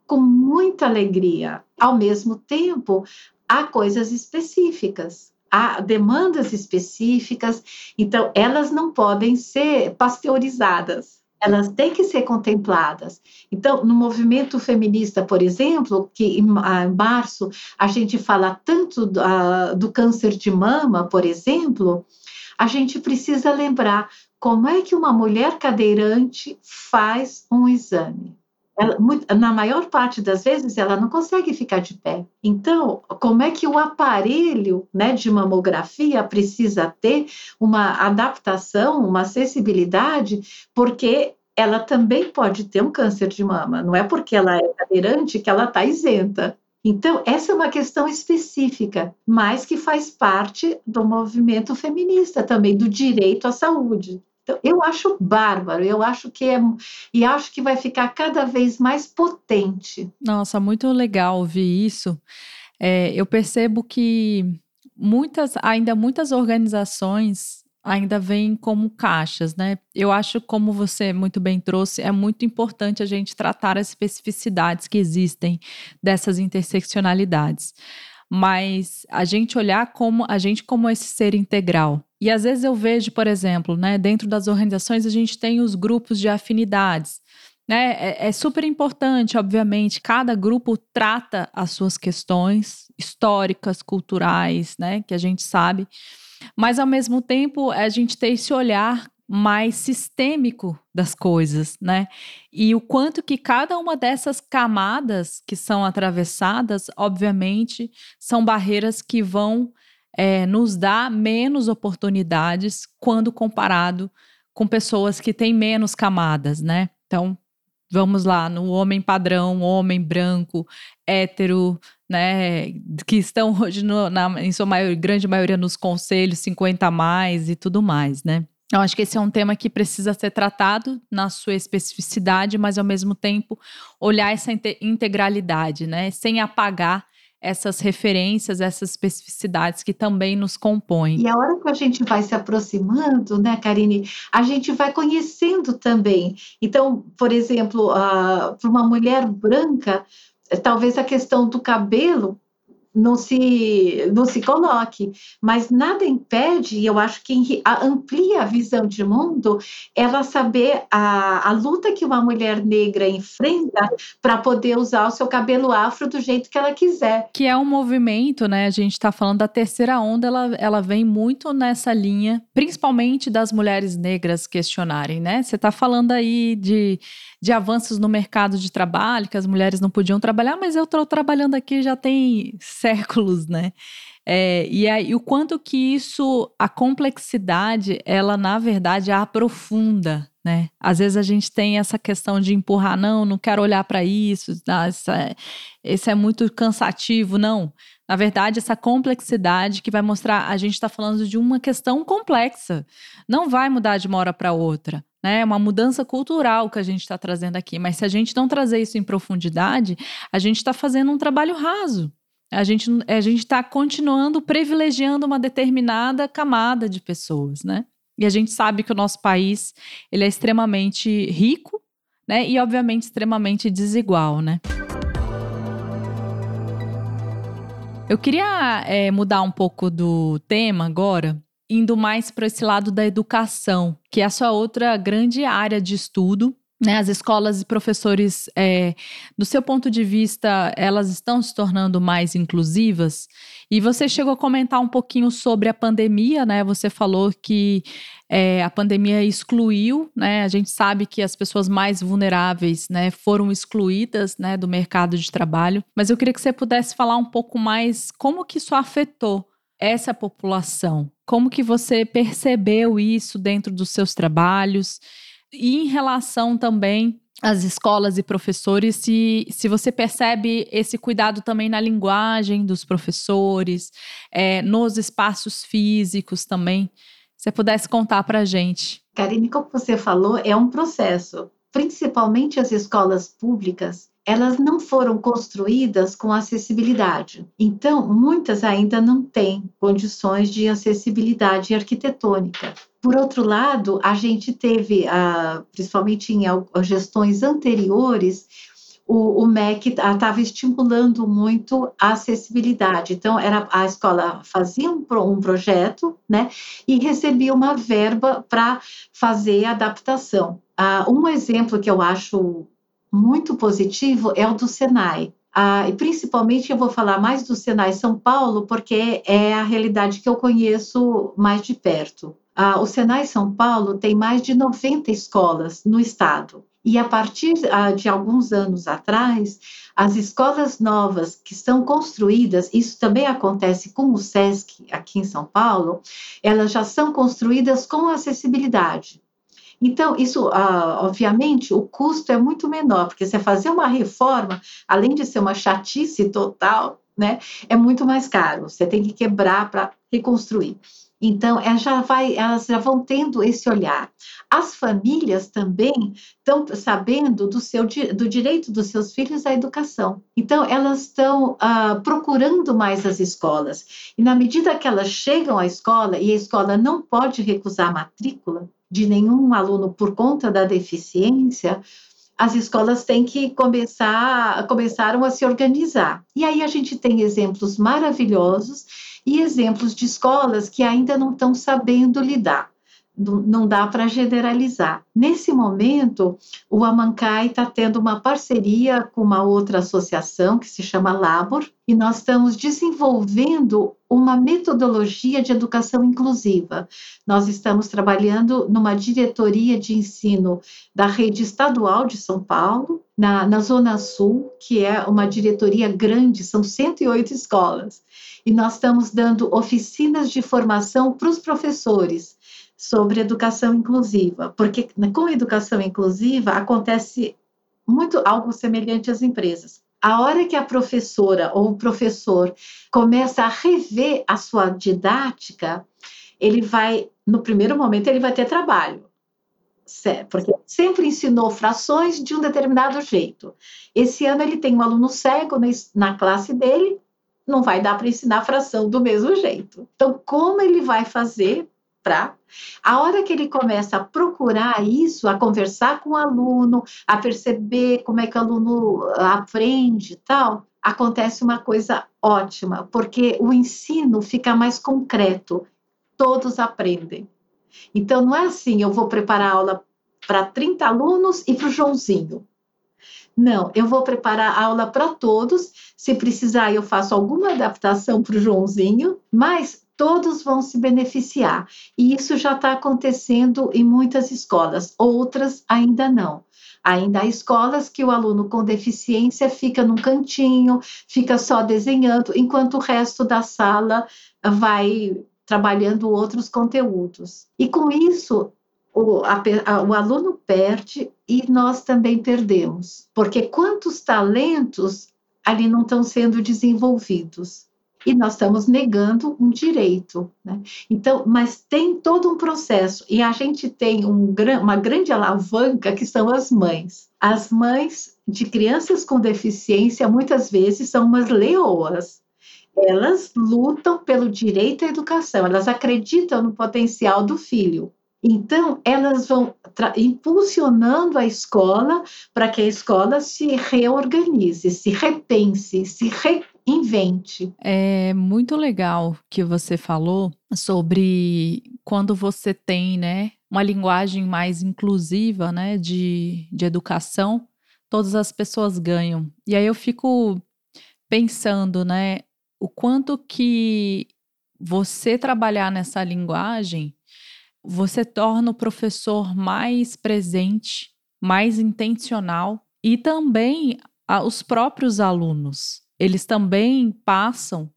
com muita alegria. Ao mesmo tempo, há coisas específicas, há demandas específicas, então elas não podem ser pasteurizadas. Elas têm que ser contempladas. Então, no movimento feminista, por exemplo, que em março a gente fala tanto do, uh, do câncer de mama, por exemplo, a gente precisa lembrar como é que uma mulher cadeirante faz um exame ela, na maior parte das vezes ela não consegue ficar de pé. Então, como é que o aparelho né, de mamografia precisa ter uma adaptação, uma acessibilidade, porque ela também pode ter um câncer de mama. Não é porque ela é cadeirante que ela está isenta. Então, essa é uma questão específica, mas que faz parte do movimento feminista também, do direito à saúde. Então, eu acho bárbaro, eu acho que é. E acho que vai ficar cada vez mais potente. Nossa, muito legal ouvir isso. É, eu percebo que muitas, ainda muitas organizações ainda vêm como caixas, né? Eu acho, como você muito bem trouxe, é muito importante a gente tratar as especificidades que existem dessas interseccionalidades. Mas a gente olhar como a gente como esse ser integral, e às vezes eu vejo, por exemplo, né, dentro das organizações a gente tem os grupos de afinidades. Né? É, é super importante, obviamente, cada grupo trata as suas questões históricas, culturais, né, que a gente sabe, mas ao mesmo tempo a gente tem esse olhar mais sistêmico das coisas, né? E o quanto que cada uma dessas camadas que são atravessadas, obviamente, são barreiras que vão é, nos dá menos oportunidades quando comparado com pessoas que têm menos camadas, né? Então, vamos lá, no homem padrão, homem branco, hétero, né, que estão hoje no, na, em sua maior, grande maioria nos conselhos 50 a mais e tudo mais, né? Eu acho que esse é um tema que precisa ser tratado na sua especificidade, mas ao mesmo tempo olhar essa integralidade, né, sem apagar essas referências, essas especificidades que também nos compõem. E a hora que a gente vai se aproximando, né, Karine, a gente vai conhecendo também. Então, por exemplo, uh, para uma mulher branca, talvez a questão do cabelo não se, não se coloque, mas nada impede, e eu acho que amplia a visão de mundo, ela saber a, a luta que uma mulher negra enfrenta para poder usar o seu cabelo afro do jeito que ela quiser. Que é um movimento, né? A gente está falando da terceira onda, ela, ela vem muito nessa linha, principalmente das mulheres negras questionarem, né? Você está falando aí de de avanços no mercado de trabalho, que as mulheres não podiam trabalhar, mas eu estou trabalhando aqui já tem séculos, né? É, e aí, o quanto que isso, a complexidade, ela na verdade aprofunda, né? Às vezes a gente tem essa questão de empurrar, não, não quero olhar para isso, isso, é, é muito cansativo, não. Na verdade, essa complexidade que vai mostrar, a gente está falando de uma questão complexa, não vai mudar de uma hora para outra. Né, é uma mudança cultural que a gente está trazendo aqui, mas se a gente não trazer isso em profundidade, a gente está fazendo um trabalho raso. A gente a gente está continuando privilegiando uma determinada camada de pessoas, né? E a gente sabe que o nosso país ele é extremamente rico, né? E obviamente extremamente desigual, né? Eu queria é, mudar um pouco do tema agora, indo mais para esse lado da educação, que é a sua outra grande área de estudo né, as escolas e professores, é, do seu ponto de vista, elas estão se tornando mais inclusivas? E você chegou a comentar um pouquinho sobre a pandemia, né? Você falou que é, a pandemia excluiu, né? A gente sabe que as pessoas mais vulneráveis, né, foram excluídas, né, do mercado de trabalho. Mas eu queria que você pudesse falar um pouco mais como que isso afetou essa população. Como que você percebeu isso dentro dos seus trabalhos? E em relação também às escolas e professores, se, se você percebe esse cuidado também na linguagem dos professores, é, nos espaços físicos também, se você pudesse contar para a gente. Karine, como você falou, é um processo. Principalmente as escolas públicas, elas não foram construídas com acessibilidade. Então, muitas ainda não têm condições de acessibilidade arquitetônica. Por outro lado, a gente teve, ah, principalmente em gestões anteriores, o, MEC estava estimulando muito a acessibilidade. Então, era a escola fazia um, um projeto, né, e recebia uma verba para fazer a adaptação. Uh, um exemplo que eu acho muito positivo é o do Senai. Uh, e principalmente eu vou falar mais do Senai São Paulo, porque é a realidade que eu conheço mais de perto. Uh, o Senai São Paulo tem mais de 90 escolas no estado. E a partir uh, de alguns anos atrás, as escolas novas que são construídas, isso também acontece com o SESC aqui em São Paulo, elas já são construídas com acessibilidade. Então, isso, uh, obviamente, o custo é muito menor, porque você fazer uma reforma, além de ser uma chatice total, né, é muito mais caro. Você tem que quebrar para reconstruir. Então, elas já, vai, elas já vão tendo esse olhar. As famílias também estão sabendo do, seu, do direito dos seus filhos à educação. Então, elas estão uh, procurando mais as escolas. E na medida que elas chegam à escola, e a escola não pode recusar a matrícula, de nenhum aluno por conta da deficiência, as escolas têm que começar, começaram a se organizar. E aí a gente tem exemplos maravilhosos e exemplos de escolas que ainda não estão sabendo lidar não dá para generalizar. Nesse momento, o Amancai está tendo uma parceria com uma outra associação que se chama Labor, e nós estamos desenvolvendo uma metodologia de educação inclusiva. Nós estamos trabalhando numa diretoria de ensino da rede estadual de São Paulo, na, na Zona Sul, que é uma diretoria grande, são 108 escolas. E nós estamos dando oficinas de formação para os professores sobre educação inclusiva, porque com educação inclusiva acontece muito algo semelhante às empresas. A hora que a professora ou o professor começa a rever a sua didática, ele vai, no primeiro momento, ele vai ter trabalho, porque sempre ensinou frações de um determinado jeito. Esse ano ele tem um aluno cego na classe dele, não vai dar para ensinar fração do mesmo jeito. Então, como ele vai fazer para. A hora que ele começa a procurar isso, a conversar com o aluno, a perceber como é que o aluno aprende e tal, acontece uma coisa ótima, porque o ensino fica mais concreto, todos aprendem. Então, não é assim, eu vou preparar a aula para 30 alunos e para o Joãozinho. Não, eu vou preparar a aula para todos. Se precisar, eu faço alguma adaptação para o Joãozinho, mas todos vão se beneficiar. E isso já está acontecendo em muitas escolas, outras ainda não. Ainda há escolas que o aluno com deficiência fica num cantinho, fica só desenhando, enquanto o resto da sala vai trabalhando outros conteúdos. E com isso, o, a, a, o aluno perde e nós também perdemos, porque quantos talentos ali não estão sendo desenvolvidos? E nós estamos negando um direito. Né? Então, mas tem todo um processo, e a gente tem um, uma grande alavanca que são as mães. As mães de crianças com deficiência muitas vezes são umas leoas. Elas lutam pelo direito à educação, elas acreditam no potencial do filho. Então, elas vão impulsionando a escola para que a escola se reorganize, se repense, se re invente. É muito legal que você falou sobre quando você tem, né, uma linguagem mais inclusiva, né, de, de educação, todas as pessoas ganham. E aí eu fico pensando, né, o quanto que você trabalhar nessa linguagem, você torna o professor mais presente, mais intencional e também os próprios alunos eles também passam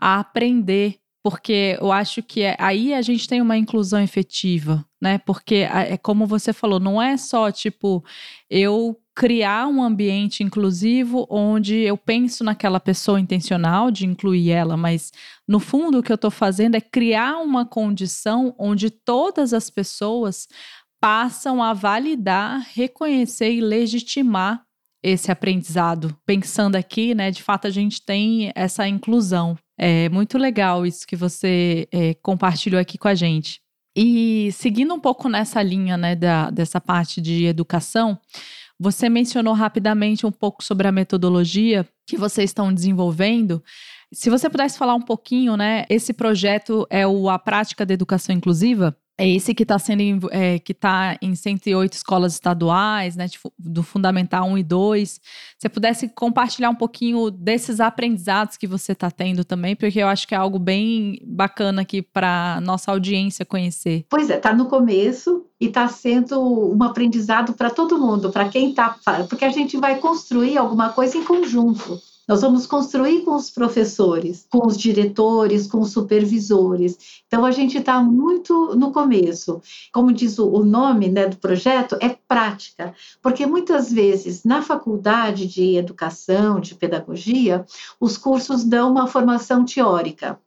a aprender, porque eu acho que é, aí a gente tem uma inclusão efetiva, né? Porque é como você falou, não é só tipo eu criar um ambiente inclusivo onde eu penso naquela pessoa intencional de incluir ela, mas no fundo o que eu estou fazendo é criar uma condição onde todas as pessoas passam a validar, reconhecer e legitimar esse aprendizado. Pensando aqui, né, de fato a gente tem essa inclusão. É muito legal isso que você é, compartilhou aqui com a gente. E seguindo um pouco nessa linha, né, da, dessa parte de educação, você mencionou rapidamente um pouco sobre a metodologia que vocês estão desenvolvendo. Se você pudesse falar um pouquinho, né? Esse projeto é o A Prática da Educação Inclusiva. É esse que está sendo é, que está em 108 escolas estaduais, né, do Fundamental 1 e 2. Se pudesse compartilhar um pouquinho desses aprendizados que você está tendo também, porque eu acho que é algo bem bacana aqui para nossa audiência conhecer. Pois é, está no começo e está sendo um aprendizado para todo mundo, para quem está, porque a gente vai construir alguma coisa em conjunto. Nós vamos construir com os professores, com os diretores, com os supervisores. Então, a gente está muito no começo. Como diz o nome né, do projeto, é prática, porque muitas vezes na faculdade de educação, de pedagogia, os cursos dão uma formação teórica.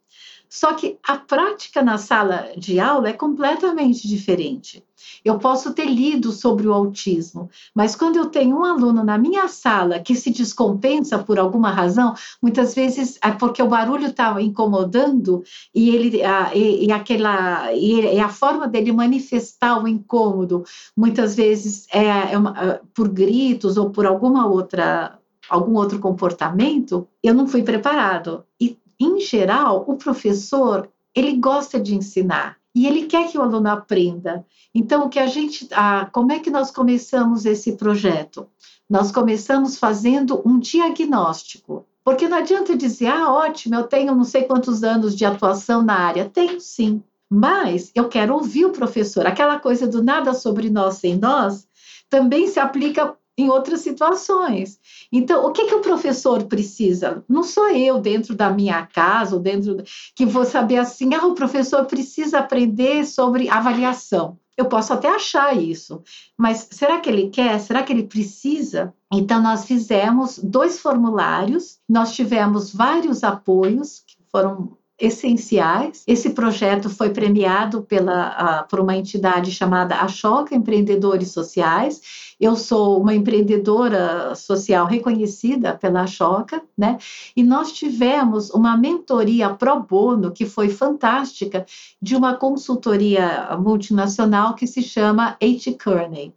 Só que a prática na sala de aula é completamente diferente. Eu posso ter lido sobre o autismo, mas quando eu tenho um aluno na minha sala que se descompensa por alguma razão, muitas vezes é porque o barulho está incomodando e ele a, e, e, aquela e, e, a forma dele manifestar o incômodo muitas vezes é, é uma, por gritos ou por alguma outra algum outro comportamento, eu não fui preparado. E em geral, o professor, ele gosta de ensinar e ele quer que o aluno aprenda. Então, o que a gente, ah, como é que nós começamos esse projeto? Nós começamos fazendo um diagnóstico. Porque não adianta dizer, ah, ótimo, eu tenho não sei quantos anos de atuação na área. Tenho sim, mas eu quero ouvir o professor. Aquela coisa do nada sobre nós sem nós também se aplica em outras situações. Então, o que, que o professor precisa? Não sou eu dentro da minha casa, ou dentro que vou saber assim, ah, o professor precisa aprender sobre avaliação. Eu posso até achar isso, mas será que ele quer? Será que ele precisa? Então, nós fizemos dois formulários, nós tivemos vários apoios, que foram essenciais. Esse projeto foi premiado pela, por uma entidade chamada Achoca Empreendedores Sociais. Eu sou uma empreendedora social reconhecida pela Achoca, né? E nós tivemos uma mentoria pro bono que foi fantástica de uma consultoria multinacional que se chama H. Kearney.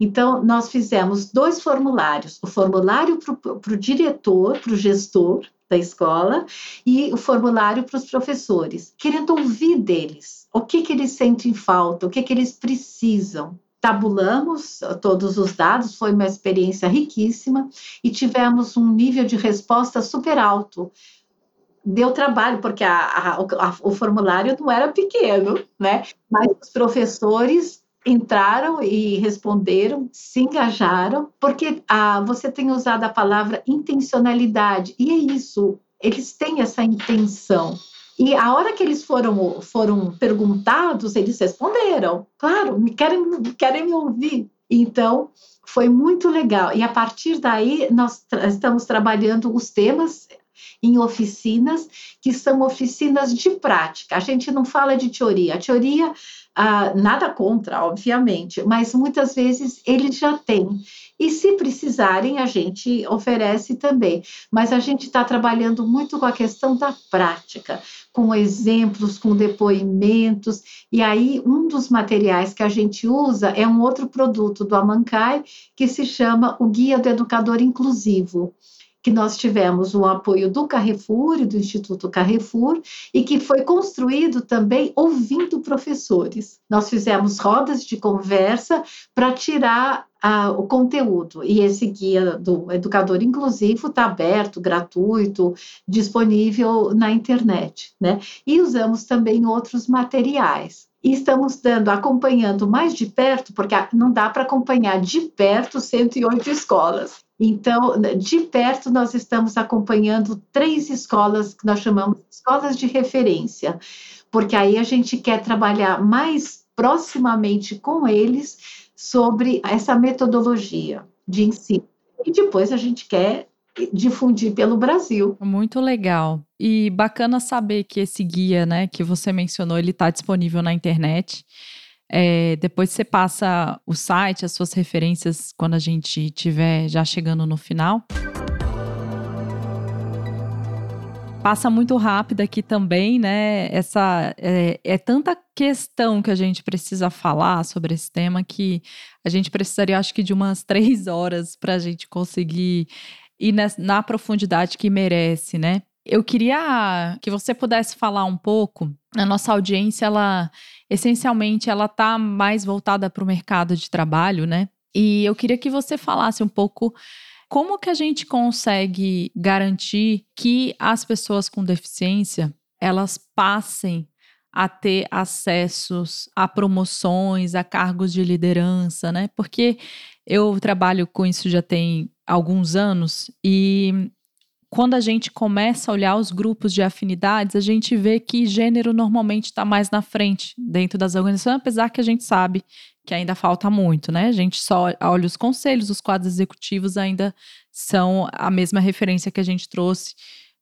Então, nós fizemos dois formulários: o formulário para o diretor, para o gestor, da escola e o formulário para os professores, querendo ouvir deles o que, que eles sentem falta, o que, que eles precisam. Tabulamos todos os dados, foi uma experiência riquíssima e tivemos um nível de resposta super alto. deu trabalho, porque a, a, a, o formulário não era pequeno, né? Mas os professores entraram e responderam, se engajaram, porque ah, você tem usado a palavra intencionalidade, e é isso, eles têm essa intenção. E a hora que eles foram, foram perguntados, eles responderam, claro, me querem, querem me ouvir. Então, foi muito legal. E a partir daí, nós tra estamos trabalhando os temas em oficinas, que são oficinas de prática. A gente não fala de teoria. A teoria ah, nada contra, obviamente, mas muitas vezes eles já têm. E se precisarem, a gente oferece também. Mas a gente está trabalhando muito com a questão da prática, com exemplos, com depoimentos. E aí, um dos materiais que a gente usa é um outro produto do Amancai, que se chama o Guia do Educador Inclusivo que nós tivemos o apoio do Carrefour e do Instituto Carrefour e que foi construído também ouvindo professores. Nós fizemos rodas de conversa para tirar ah, o conteúdo. E esse guia do educador inclusivo está aberto, gratuito, disponível na internet, né? E usamos também outros materiais. E estamos dando, acompanhando mais de perto, porque não dá para acompanhar de perto 108 escolas. Então, de perto, nós estamos acompanhando três escolas que nós chamamos de escolas de referência, porque aí a gente quer trabalhar mais proximamente com eles sobre essa metodologia de ensino. E depois a gente quer difundir pelo Brasil. Muito legal. E bacana saber que esse guia, né, que você mencionou, ele está disponível na internet. É, depois você passa o site, as suas referências quando a gente estiver já chegando no final. Passa muito rápido aqui também, né? Essa é, é, tanta questão que a gente precisa falar sobre esse tema que a gente precisaria, acho que, de umas três horas para a gente conseguir ir na, na profundidade que merece, né? Eu queria que você pudesse falar um pouco. A nossa audiência, ela essencialmente, ela está mais voltada para o mercado de trabalho, né? E eu queria que você falasse um pouco como que a gente consegue garantir que as pessoas com deficiência elas passem a ter acessos a promoções, a cargos de liderança, né? Porque eu trabalho com isso já tem alguns anos e quando a gente começa a olhar os grupos de afinidades, a gente vê que gênero normalmente está mais na frente dentro das organizações, apesar que a gente sabe que ainda falta muito, né? A gente só olha os conselhos, os quadros executivos ainda são a mesma referência que a gente trouxe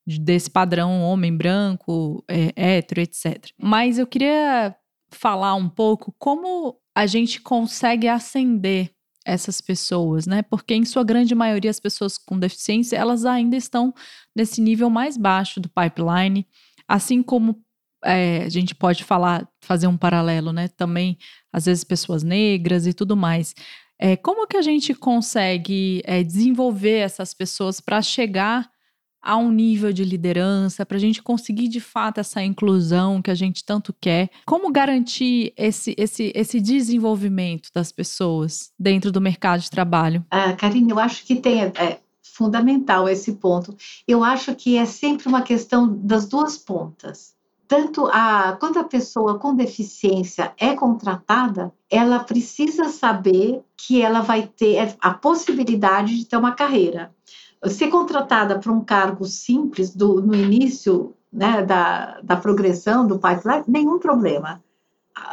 desse padrão homem branco, é, hétero, etc. Mas eu queria falar um pouco como a gente consegue ascender essas pessoas, né? Porque em sua grande maioria as pessoas com deficiência, elas ainda estão nesse nível mais baixo do pipeline, assim como é, a gente pode falar, fazer um paralelo, né? Também, às vezes, pessoas negras e tudo mais. É, como que a gente consegue é, desenvolver essas pessoas para chegar a um nível de liderança, para a gente conseguir de fato essa inclusão que a gente tanto quer? Como garantir esse, esse, esse desenvolvimento das pessoas dentro do mercado de trabalho? Ah, Karine, eu acho que tem. É fundamental esse ponto. Eu acho que é sempre uma questão das duas pontas. Tanto a quando a pessoa com deficiência é contratada, ela precisa saber que ela vai ter a possibilidade de ter uma carreira ser contratada para um cargo simples do, no início né, da, da progressão do pipeline, nenhum problema.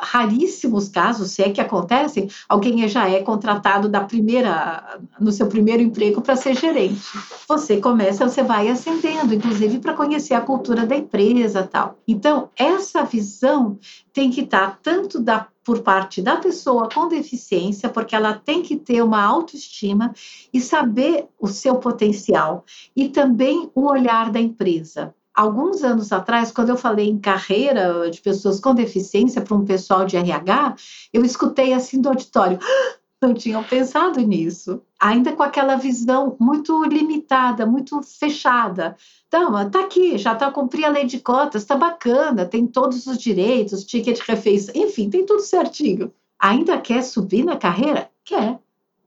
Raríssimos casos, se é que acontecem, alguém já é contratado da primeira, no seu primeiro emprego para ser gerente. Você começa, você vai ascendendo, inclusive para conhecer a cultura da empresa tal. Então, essa visão tem que estar tanto da por parte da pessoa com deficiência, porque ela tem que ter uma autoestima e saber o seu potencial, e também o olhar da empresa. Alguns anos atrás, quando eu falei em carreira de pessoas com deficiência para um pessoal de RH, eu escutei assim do auditório: ah, não tinham pensado nisso. Ainda com aquela visão muito limitada, muito fechada. Então, tá aqui, já tá cumprir a lei de cotas, tá bacana, tem todos os direitos, ticket refeição, enfim, tem tudo certinho. Ainda quer subir na carreira? Quer.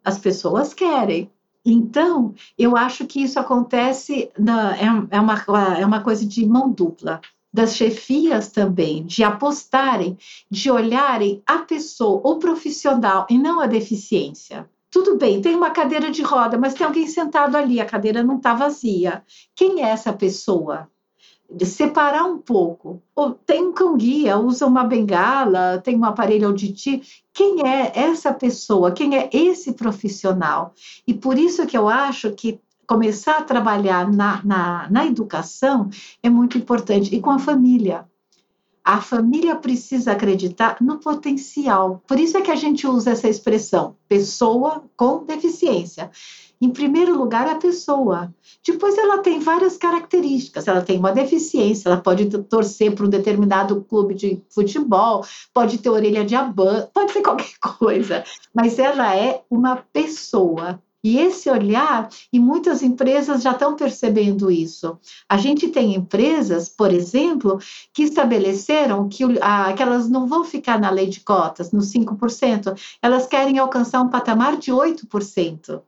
As pessoas querem. Então, eu acho que isso acontece, na, é, é, uma, é uma coisa de mão dupla das chefias também, de apostarem, de olharem a pessoa, o profissional, e não a deficiência. Tudo bem, tem uma cadeira de roda, mas tem alguém sentado ali, a cadeira não está vazia. Quem é essa pessoa? De separar um pouco. Ou tem um cão-guia, usa uma bengala, tem um aparelho auditivo. Quem é essa pessoa? Quem é esse profissional? E por isso que eu acho que começar a trabalhar na, na, na educação é muito importante, e com a família. A família precisa acreditar no potencial. Por isso é que a gente usa essa expressão, pessoa com deficiência. Em primeiro lugar, a pessoa. Depois, ela tem várias características. Ela tem uma deficiência, ela pode torcer para um determinado clube de futebol, pode ter orelha de abã, pode ser qualquer coisa. Mas ela é uma pessoa. E esse olhar, e muitas empresas já estão percebendo isso. A gente tem empresas, por exemplo, que estabeleceram que, a, que elas não vão ficar na lei de cotas, nos 5%, elas querem alcançar um patamar de 8%.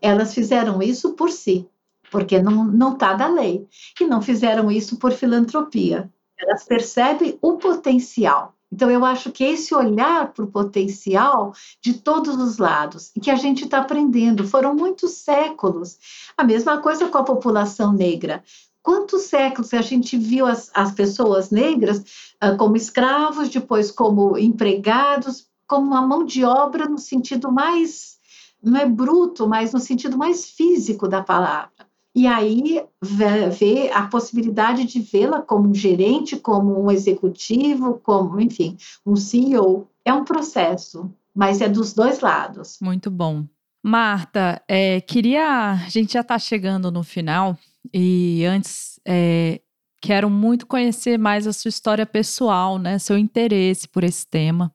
Elas fizeram isso por si, porque não está da lei, e não fizeram isso por filantropia. Elas percebem o potencial. Então, eu acho que esse olhar para o potencial de todos os lados, e que a gente está aprendendo, foram muitos séculos. A mesma coisa com a população negra. Quantos séculos a gente viu as, as pessoas negras uh, como escravos, depois como empregados, como uma mão de obra no sentido mais, não é bruto, mas no sentido mais físico da palavra e aí ver a possibilidade de vê-la como um gerente, como um executivo, como, enfim, um CEO. É um processo, mas é dos dois lados. Muito bom. Marta, é, queria. A gente já está chegando no final, e antes é, quero muito conhecer mais a sua história pessoal, né? Seu interesse por esse tema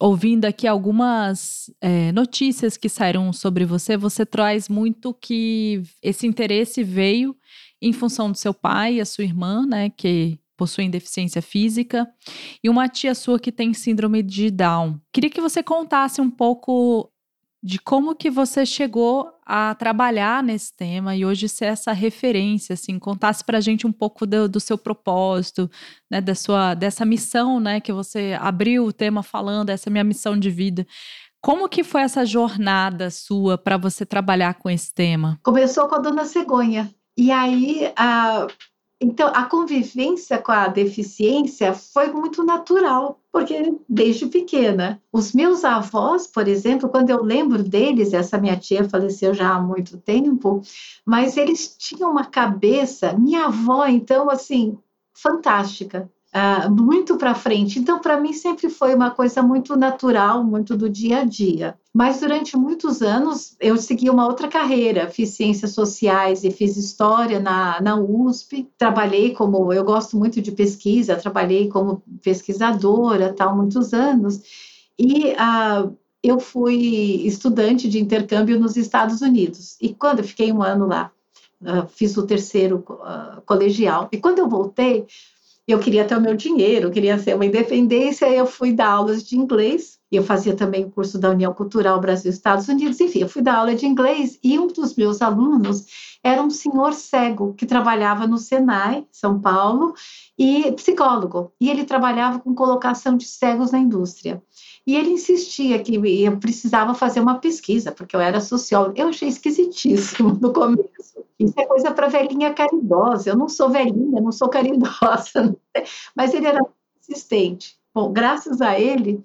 ouvindo aqui algumas é, notícias que saíram sobre você, você traz muito que esse interesse veio em função do seu pai e a sua irmã, né, que possuem deficiência física, e uma tia sua que tem síndrome de Down. Queria que você contasse um pouco de como que você chegou a trabalhar nesse tema e hoje ser essa referência, assim, contasse para a gente um pouco do, do, seu propósito, né, da sua, dessa missão, né, que você abriu o tema falando, essa é minha missão de vida. Como que foi essa jornada sua para você trabalhar com esse tema? Começou com a dona Cegonha. E aí, a, então, a convivência com a deficiência foi muito natural, porque desde pequena. Os meus avós, por exemplo, quando eu lembro deles, essa minha tia faleceu já há muito tempo, mas eles tinham uma cabeça, minha avó, então, assim, fantástica uh, muito para frente. Então, para mim, sempre foi uma coisa muito natural, muito do dia a dia. Mas durante muitos anos eu segui uma outra carreira, fiz ciências sociais e fiz história na, na USP. Trabalhei como, eu gosto muito de pesquisa, trabalhei como pesquisadora, tal, muitos anos. E uh, eu fui estudante de intercâmbio nos Estados Unidos. E quando eu fiquei um ano lá, uh, fiz o terceiro uh, colegial. E quando eu voltei, eu queria ter o meu dinheiro, queria ser uma independência, eu fui dar aulas de inglês, eu fazia também o curso da União Cultural Brasil-Estados Unidos, enfim, eu fui dar aula de inglês e um dos meus alunos era um senhor cego que trabalhava no Senai, São Paulo, e psicólogo, e ele trabalhava com colocação de cegos na indústria. E ele insistia que eu precisava fazer uma pesquisa, porque eu era socióloga. Eu achei esquisitíssimo no começo. Isso é coisa para velhinha caridosa. Eu não sou velhinha, não sou caridosa. Mas ele era insistente. Bom, graças a ele,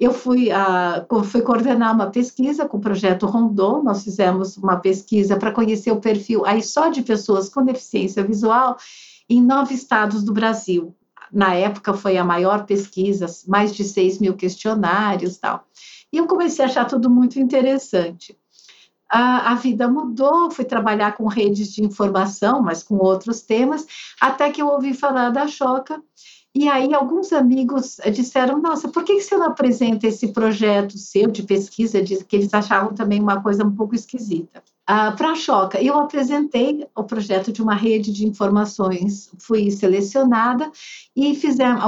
eu fui, a, fui coordenar uma pesquisa com o projeto Rondon. Nós fizemos uma pesquisa para conhecer o perfil aí só de pessoas com deficiência visual em nove estados do Brasil na época foi a maior pesquisa, mais de 6 mil questionários tal. E eu comecei a achar tudo muito interessante. A, a, vida mudou, fui trabalhar com redes de informação, mas com outros temas, até que eu ouvi falar da Choca. E aí alguns amigos disseram, nossa, por que você não apresenta esse projeto seu de pesquisa, de, que eles achavam também uma coisa um pouco esquisita? Ah, para a Choca, eu apresentei o projeto de uma rede de informações, fui selecionada e fizemos,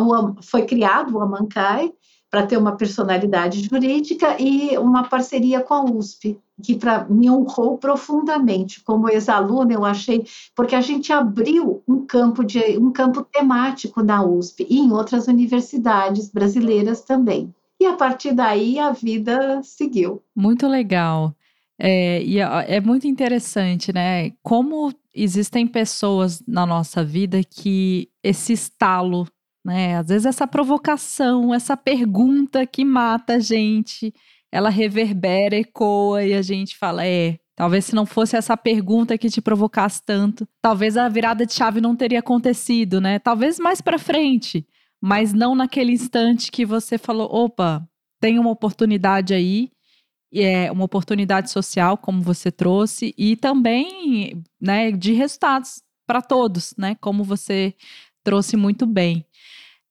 foi criado o Amancai, para ter uma personalidade jurídica e uma parceria com a USP, que para me honrou profundamente como ex-aluna, eu achei, porque a gente abriu um campo de um campo temático na USP e em outras universidades brasileiras também. E a partir daí a vida seguiu. Muito legal. É, e é, é muito interessante, né? Como existem pessoas na nossa vida que esse estalo né? Às vezes essa provocação, essa pergunta que mata a gente, ela reverbera, ecoa e a gente fala, é, talvez se não fosse essa pergunta que te provocasse tanto, talvez a virada de chave não teria acontecido, né? Talvez mais para frente, mas não naquele instante que você falou, opa, tem uma oportunidade aí, é uma oportunidade social, como você trouxe, e também, né, de resultados para todos, né? Como você trouxe muito bem.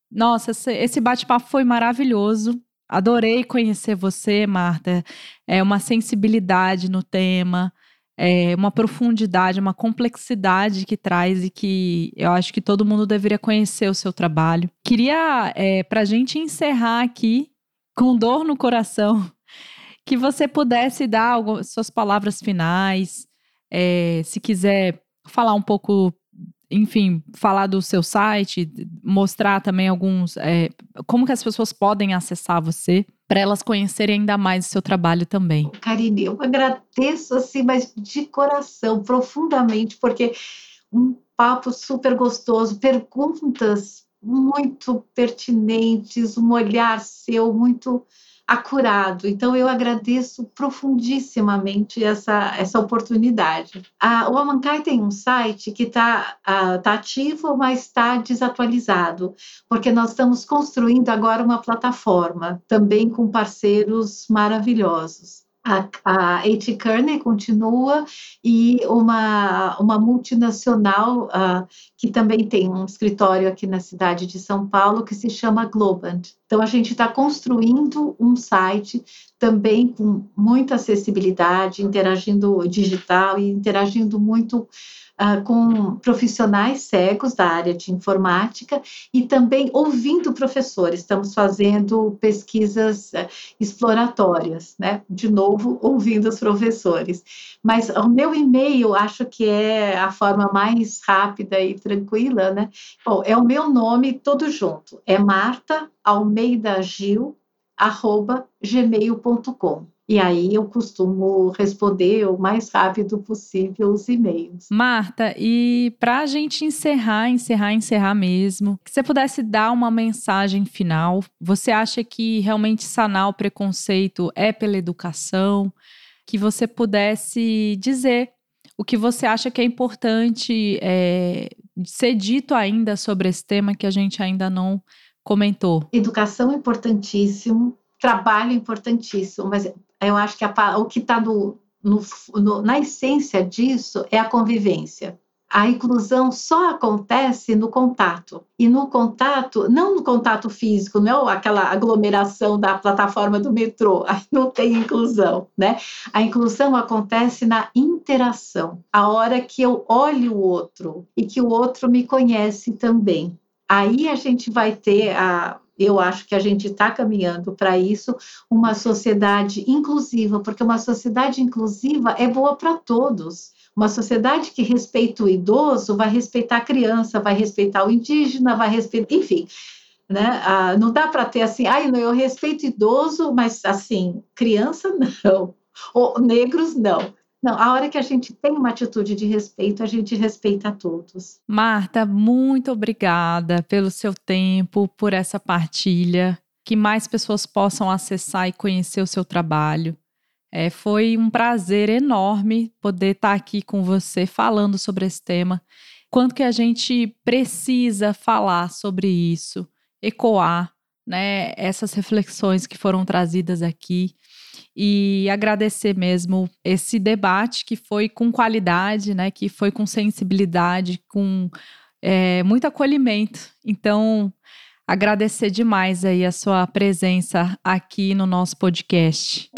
Nossa, esse bate-papo foi maravilhoso. Adorei conhecer você, Marta. É uma sensibilidade no tema, é uma profundidade, uma complexidade que traz e que eu acho que todo mundo deveria conhecer o seu trabalho. Queria, é, para a gente encerrar aqui, com dor no coração, que você pudesse dar algumas, suas palavras finais, é, se quiser falar um pouco enfim, falar do seu site, mostrar também alguns. É, como que as pessoas podem acessar você para elas conhecerem ainda mais o seu trabalho também. Karine, eu agradeço assim, mas de coração, profundamente, porque um papo super gostoso, perguntas muito pertinentes, um olhar seu muito acurado. Então, eu agradeço profundissimamente essa, essa oportunidade. A, o Amancai tem um site que está tá ativo, mas está desatualizado, porque nós estamos construindo agora uma plataforma, também com parceiros maravilhosos. A, a A.T. Kearney continua e uma, uma multinacional uh, que também tem um escritório aqui na cidade de São Paulo que se chama Globant. Então a gente está construindo um site também com muita acessibilidade, interagindo digital e interagindo muito uh, com profissionais cegos da área de informática e também ouvindo professores. Estamos fazendo pesquisas uh, exploratórias, né? De novo, ouvindo os professores. Mas o meu e-mail, acho que é a forma mais rápida e tranquila, né? Bom, é o meu nome todo junto. É Marta Almeida Gil, arroba gmail.com. E aí eu costumo responder o mais rápido possível os e-mails. Marta, e para a gente encerrar, encerrar, encerrar mesmo, que você pudesse dar uma mensagem final, você acha que realmente sanar o preconceito é pela educação? Que você pudesse dizer o que você acha que é importante é, ser dito ainda sobre esse tema que a gente ainda não comentou? Educação é importantíssimo, trabalho é importantíssimo, mas eu acho que a, o que está na essência disso é a convivência. A inclusão só acontece no contato. E no contato, não no contato físico, não é aquela aglomeração da plataforma do metrô, aí não tem inclusão, né? A inclusão acontece na interação, a hora que eu olho o outro e que o outro me conhece também. Aí a gente vai ter a, eu acho que a gente está caminhando para isso, uma sociedade inclusiva, porque uma sociedade inclusiva é boa para todos. Uma sociedade que respeita o idoso vai respeitar a criança, vai respeitar o indígena, vai respeitar, enfim. Né? Ah, não dá para ter assim, ai, ah, eu respeito idoso, mas assim, criança não, ou negros não. Não, a hora que a gente tem uma atitude de respeito, a gente respeita a todos. Marta, muito obrigada pelo seu tempo, por essa partilha. Que mais pessoas possam acessar e conhecer o seu trabalho. É, foi um prazer enorme poder estar aqui com você falando sobre esse tema. Quanto que a gente precisa falar sobre isso, ecoar né, essas reflexões que foram trazidas aqui e agradecer mesmo esse debate que foi com qualidade, né, que foi com sensibilidade, com é, muito acolhimento. Então, agradecer demais aí a sua presença aqui no nosso podcast.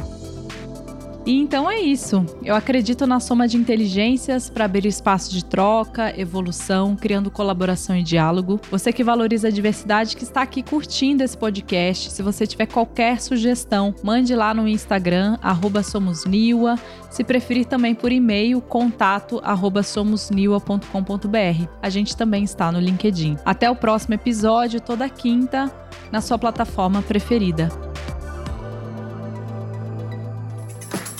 E então é isso. Eu acredito na soma de inteligências para abrir espaço de troca, evolução, criando colaboração e diálogo. Você que valoriza a diversidade, que está aqui curtindo esse podcast, se você tiver qualquer sugestão, mande lá no Instagram, somosniwa. Se preferir também por e-mail, contato somosniwa.com.br. A gente também está no LinkedIn. Até o próximo episódio, toda quinta, na sua plataforma preferida.